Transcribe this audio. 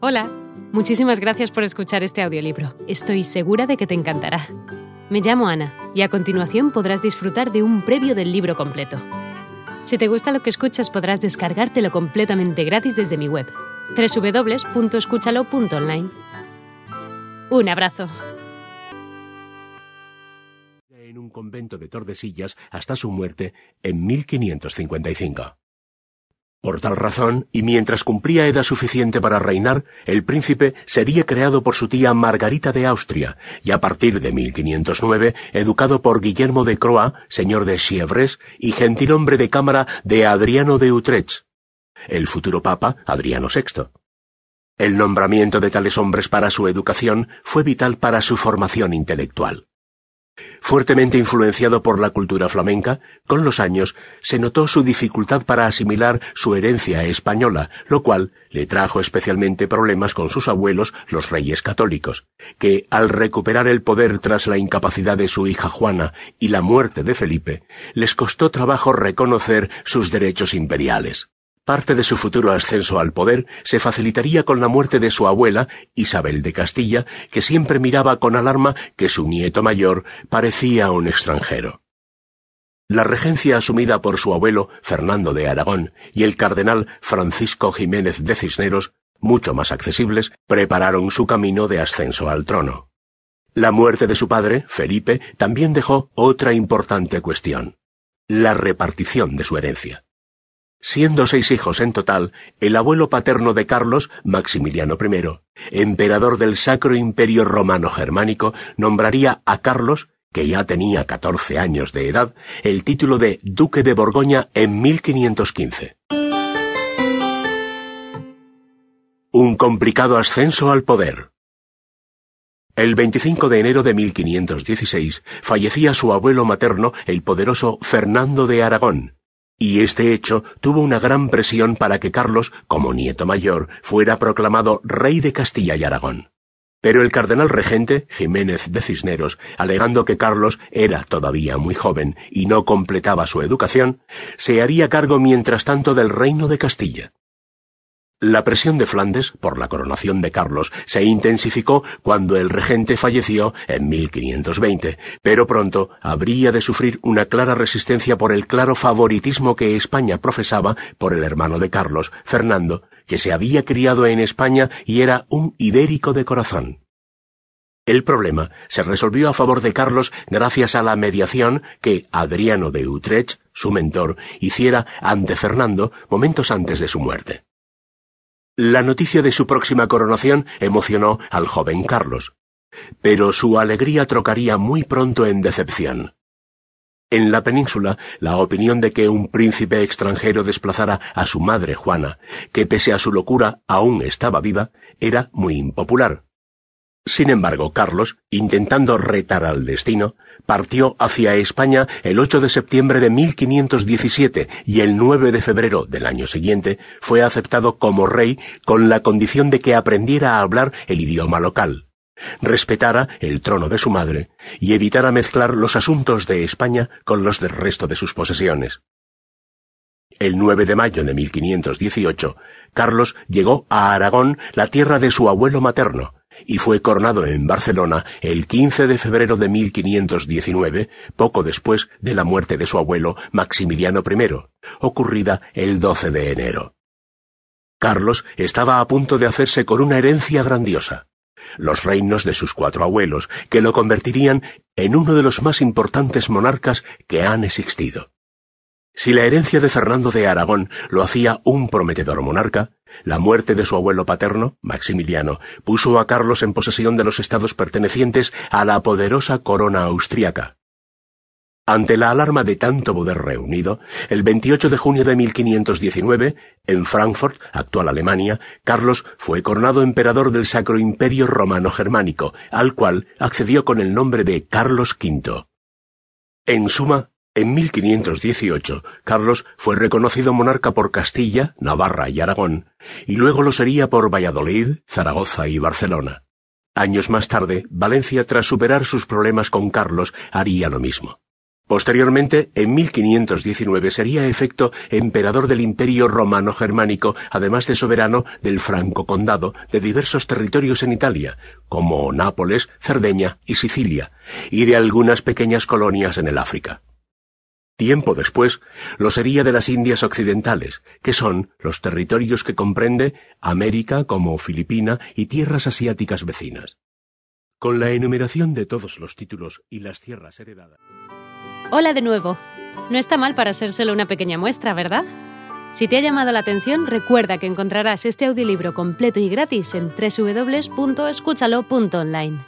Hola, muchísimas gracias por escuchar este audiolibro. Estoy segura de que te encantará. Me llamo Ana y a continuación podrás disfrutar de un previo del libro completo. Si te gusta lo que escuchas podrás descargártelo completamente gratis desde mi web, www.escúchalo.online. Un abrazo. En un convento de Tordesillas hasta su muerte en 1555. Por tal razón, y mientras cumplía edad suficiente para reinar, el príncipe sería creado por su tía Margarita de Austria, y a partir de 1509, educado por Guillermo de Croix, señor de Chievres, y gentilhombre de cámara de Adriano de Utrecht, el futuro papa Adriano VI. El nombramiento de tales hombres para su educación fue vital para su formación intelectual. Fuertemente influenciado por la cultura flamenca, con los años se notó su dificultad para asimilar su herencia española, lo cual le trajo especialmente problemas con sus abuelos, los reyes católicos, que, al recuperar el poder tras la incapacidad de su hija Juana y la muerte de Felipe, les costó trabajo reconocer sus derechos imperiales. Parte de su futuro ascenso al poder se facilitaría con la muerte de su abuela, Isabel de Castilla, que siempre miraba con alarma que su nieto mayor parecía un extranjero. La regencia asumida por su abuelo, Fernando de Aragón, y el cardenal Francisco Jiménez de Cisneros, mucho más accesibles, prepararon su camino de ascenso al trono. La muerte de su padre, Felipe, también dejó otra importante cuestión, la repartición de su herencia. Siendo seis hijos en total, el abuelo paterno de Carlos, Maximiliano I, emperador del Sacro Imperio Romano Germánico, nombraría a Carlos, que ya tenía catorce años de edad, el título de Duque de Borgoña en 1515. Un complicado ascenso al poder. El 25 de enero de 1516 fallecía su abuelo materno, el poderoso Fernando de Aragón, y este hecho tuvo una gran presión para que Carlos, como nieto mayor, fuera proclamado rey de Castilla y Aragón. Pero el cardenal regente, Jiménez de Cisneros, alegando que Carlos era todavía muy joven y no completaba su educación, se haría cargo mientras tanto del reino de Castilla. La presión de Flandes por la coronación de Carlos se intensificó cuando el regente falleció en 1520, pero pronto habría de sufrir una clara resistencia por el claro favoritismo que España profesaba por el hermano de Carlos, Fernando, que se había criado en España y era un ibérico de corazón. El problema se resolvió a favor de Carlos gracias a la mediación que Adriano de Utrecht, su mentor, hiciera ante Fernando momentos antes de su muerte. La noticia de su próxima coronación emocionó al joven Carlos, pero su alegría trocaría muy pronto en decepción. En la península, la opinión de que un príncipe extranjero desplazara a su madre Juana, que pese a su locura aún estaba viva, era muy impopular. Sin embargo, Carlos, intentando retar al destino, partió hacia España el 8 de septiembre de 1517 y el 9 de febrero del año siguiente fue aceptado como rey con la condición de que aprendiera a hablar el idioma local, respetara el trono de su madre y evitara mezclar los asuntos de España con los del resto de sus posesiones. El 9 de mayo de 1518, Carlos llegó a Aragón, la tierra de su abuelo materno, y fue coronado en Barcelona el 15 de febrero de 1519, poco después de la muerte de su abuelo Maximiliano I, ocurrida el 12 de enero. Carlos estaba a punto de hacerse con una herencia grandiosa, los reinos de sus cuatro abuelos, que lo convertirían en uno de los más importantes monarcas que han existido. Si la herencia de Fernando de Aragón lo hacía un prometedor monarca, la muerte de su abuelo paterno, Maximiliano, puso a Carlos en posesión de los estados pertenecientes a la poderosa corona austriaca. Ante la alarma de tanto poder reunido, el 28 de junio de 1519, en Frankfurt, actual Alemania, Carlos fue coronado emperador del Sacro Imperio Romano Germánico, al cual accedió con el nombre de Carlos V. En suma, en 1518, Carlos fue reconocido monarca por Castilla, Navarra y Aragón, y luego lo sería por Valladolid, Zaragoza y Barcelona. Años más tarde, Valencia, tras superar sus problemas con Carlos, haría lo mismo. Posteriormente, en 1519, sería efecto emperador del Imperio Romano Germánico, además de soberano del Franco Condado de diversos territorios en Italia, como Nápoles, Cerdeña y Sicilia, y de algunas pequeñas colonias en el África. Tiempo después, lo sería de las Indias Occidentales, que son los territorios que comprende América como Filipina y tierras asiáticas vecinas. Con la enumeración de todos los títulos y las tierras heredadas. Hola de nuevo. No está mal para ser solo una pequeña muestra, ¿verdad? Si te ha llamado la atención, recuerda que encontrarás este audiolibro completo y gratis en www.escúchalo.online.